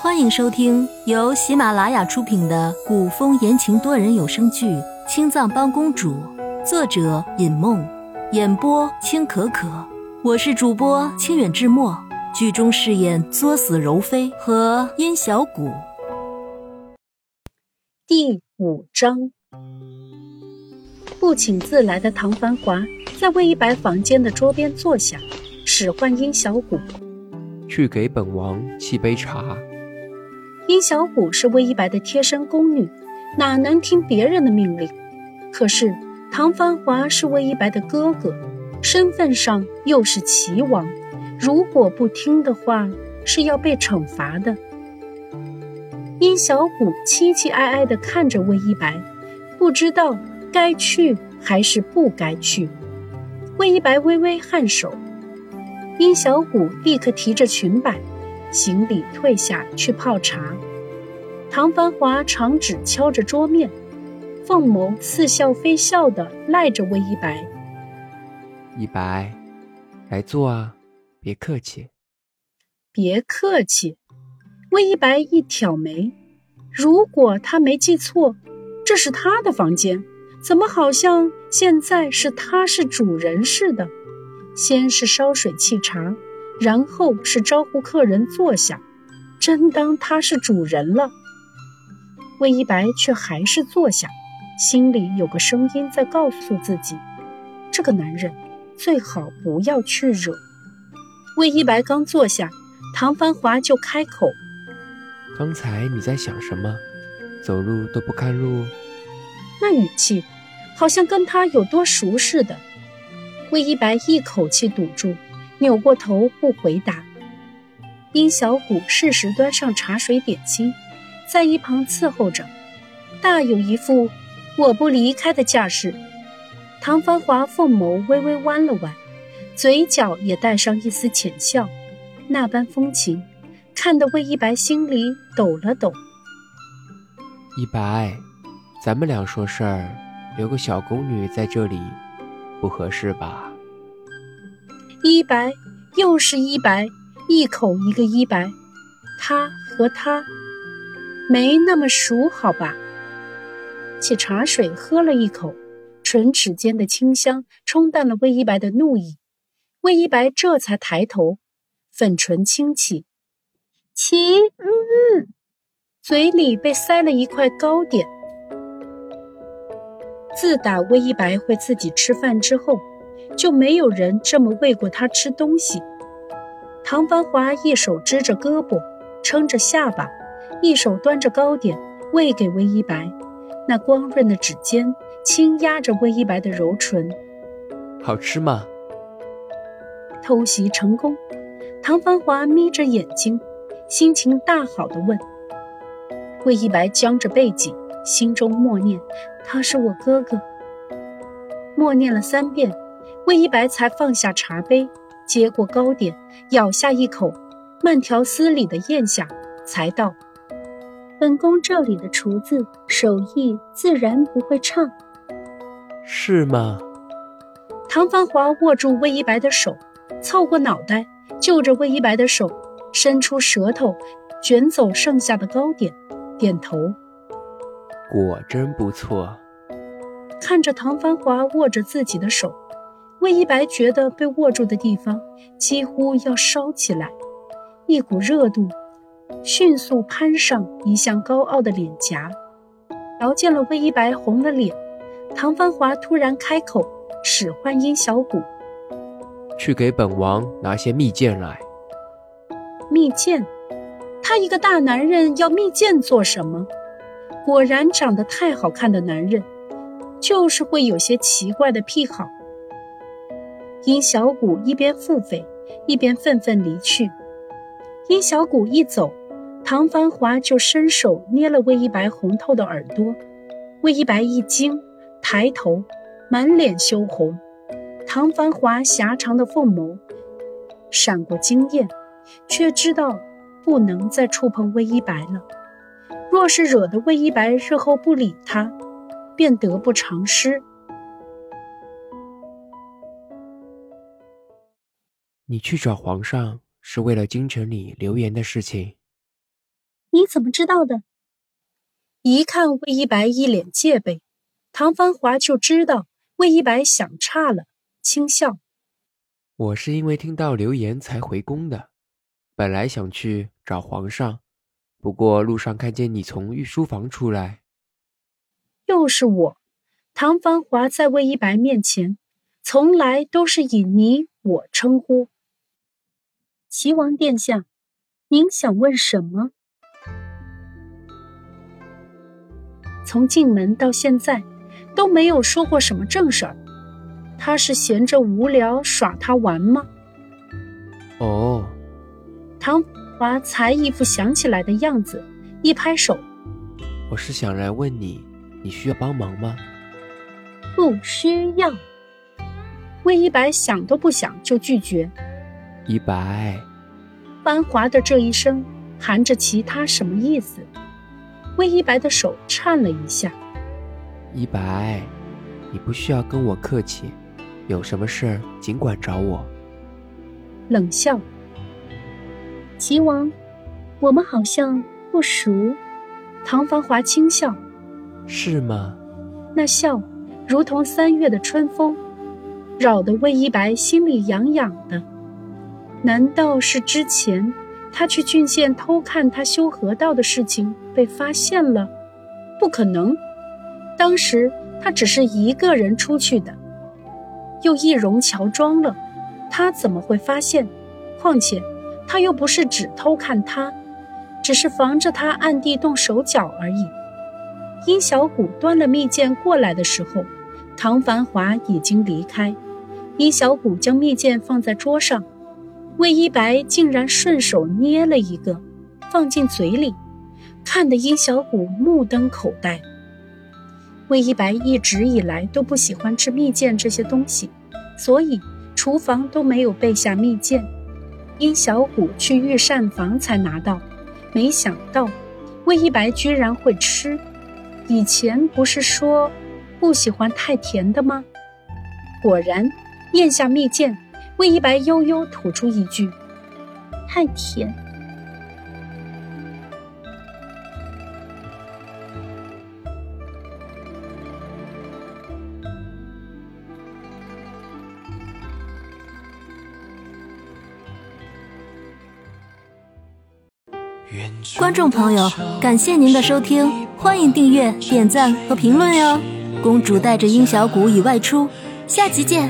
欢迎收听由喜马拉雅出品的古风言情多人有声剧《青藏帮公主》，作者尹梦，演播清可可。我是主播清远志墨，剧中饰演作死柔妃和殷小谷。第五章，不请自来的唐繁华在魏一白房间的桌边坐下，使唤殷小谷去给本王沏杯茶。殷小谷是魏一白的贴身宫女，哪能听别人的命令？可是唐繁华是魏一白的哥哥，身份上又是齐王，如果不听的话，是要被惩罚的。殷小谷凄凄哀哀地看着魏一白，不知道该去还是不该去。魏一白微微颔首，殷小谷立刻提着裙摆，行礼退下去泡茶。唐繁华长指敲着桌面，凤眸似笑非笑的赖着魏一白。一白，来坐啊，别客气。别客气。魏一白一挑眉，如果他没记错，这是他的房间，怎么好像现在是他是主人似的？先是烧水沏茶，然后是招呼客人坐下，真当他是主人了。魏一白却还是坐下，心里有个声音在告诉自己：这个男人最好不要去惹。魏一白刚坐下，唐繁华就开口。刚才你在想什么？走路都不看路？那语气，好像跟他有多熟似的。魏一白一口气堵住，扭过头不回答。殷小谷适时端上茶水点心，在一旁伺候着，大有一副我不离开的架势。唐繁华凤眸微微弯了弯，嘴角也带上一丝浅笑，那般风情。看得魏一白心里抖了抖。一白，咱们俩说事儿，留个小宫女在这里，不合适吧？一白又是一白，一口一个一白，他和他没那么熟，好吧？沏茶水喝了一口，唇齿间的清香冲淡了魏一白的怒意。魏一白这才抬头，粉唇轻启。齐，嗯，嘴里被塞了一块糕点。自打魏一白会自己吃饭之后，就没有人这么喂过他吃东西。唐繁华一手支着胳膊，撑着下巴，一手端着糕点喂给魏一白，那光润的指尖轻压着魏一白的柔唇。好吃吗？偷袭成功，唐繁华眯着眼睛。心情大好的问：“魏一白僵着背脊，心中默念：‘他是我哥哥。’默念了三遍，魏一白才放下茶杯，接过糕点，咬下一口，慢条斯理的咽下，才道：‘本宫这里的厨子手艺自然不会差。’是吗？”唐繁华握住魏一白的手，凑过脑袋，就着魏一白的手。伸出舌头，卷走剩下的糕点，点头。果真不错。看着唐繁华握着自己的手，魏一白觉得被握住的地方几乎要烧起来，一股热度迅速攀上一向高傲的脸颊。瞧见了魏一白红了脸，唐繁华突然开口，使唤殷小谷：“去给本王拿些蜜饯来。”蜜饯，他一个大男人要蜜饯做什么？果然长得太好看的男人，就是会有些奇怪的癖好。殷小谷一边腹诽，一边愤愤离去。殷小谷一走，唐繁华就伸手捏了魏一白红透的耳朵。魏一白一惊，抬头，满脸羞红。唐繁华狭长的凤眸闪过惊艳。却知道不能再触碰魏一白了。若是惹得魏一白日后不理他，便得不偿失。你去找皇上是为了京城里流言的事情。你怎么知道的？一看魏一白一脸戒备，唐繁华就知道魏一白想差了，轻笑：“我是因为听到流言才回宫的，本来想去找皇上，不过路上看见你从御书房出来。”又是我，唐繁华在魏一白面前，从来都是以你我称呼。齐王殿下，您想问什么？从进门到现在，都没有说过什么正事儿。他是闲着无聊耍他玩吗？哦，唐华才一副想起来的样子，一拍手：“我是想来问你，你需要帮忙吗？”不需要。魏一白想都不想就拒绝。一白，繁华的这一声含着其他什么意思？魏一白的手颤了一下。一白，你不需要跟我客气，有什么事儿尽管找我。冷笑。齐王，我们好像不熟。唐繁华轻笑。是吗？那笑如同三月的春风，扰得魏一白心里痒痒的。难道是之前？他去郡县偷看他修河道的事情被发现了，不可能。当时他只是一个人出去的，又易容乔装了，他怎么会发现？况且他又不是只偷看他，只是防着他暗地动手脚而已。殷小谷端了蜜饯过来的时候，唐繁华已经离开。殷小谷将蜜饯放在桌上。魏一白竟然顺手捏了一个，放进嘴里，看得殷小谷目瞪口呆。魏一白一直以来都不喜欢吃蜜饯这些东西，所以厨房都没有备下蜜饯。殷小谷去御膳房才拿到，没想到魏一白居然会吃。以前不是说不喜欢太甜的吗？果然，咽下蜜饯。魏一白悠悠吐出一句：“太甜。”观众朋友，感谢您的收听，欢迎订阅、点赞和评论哟！公主带着殷小谷已外出，下集见。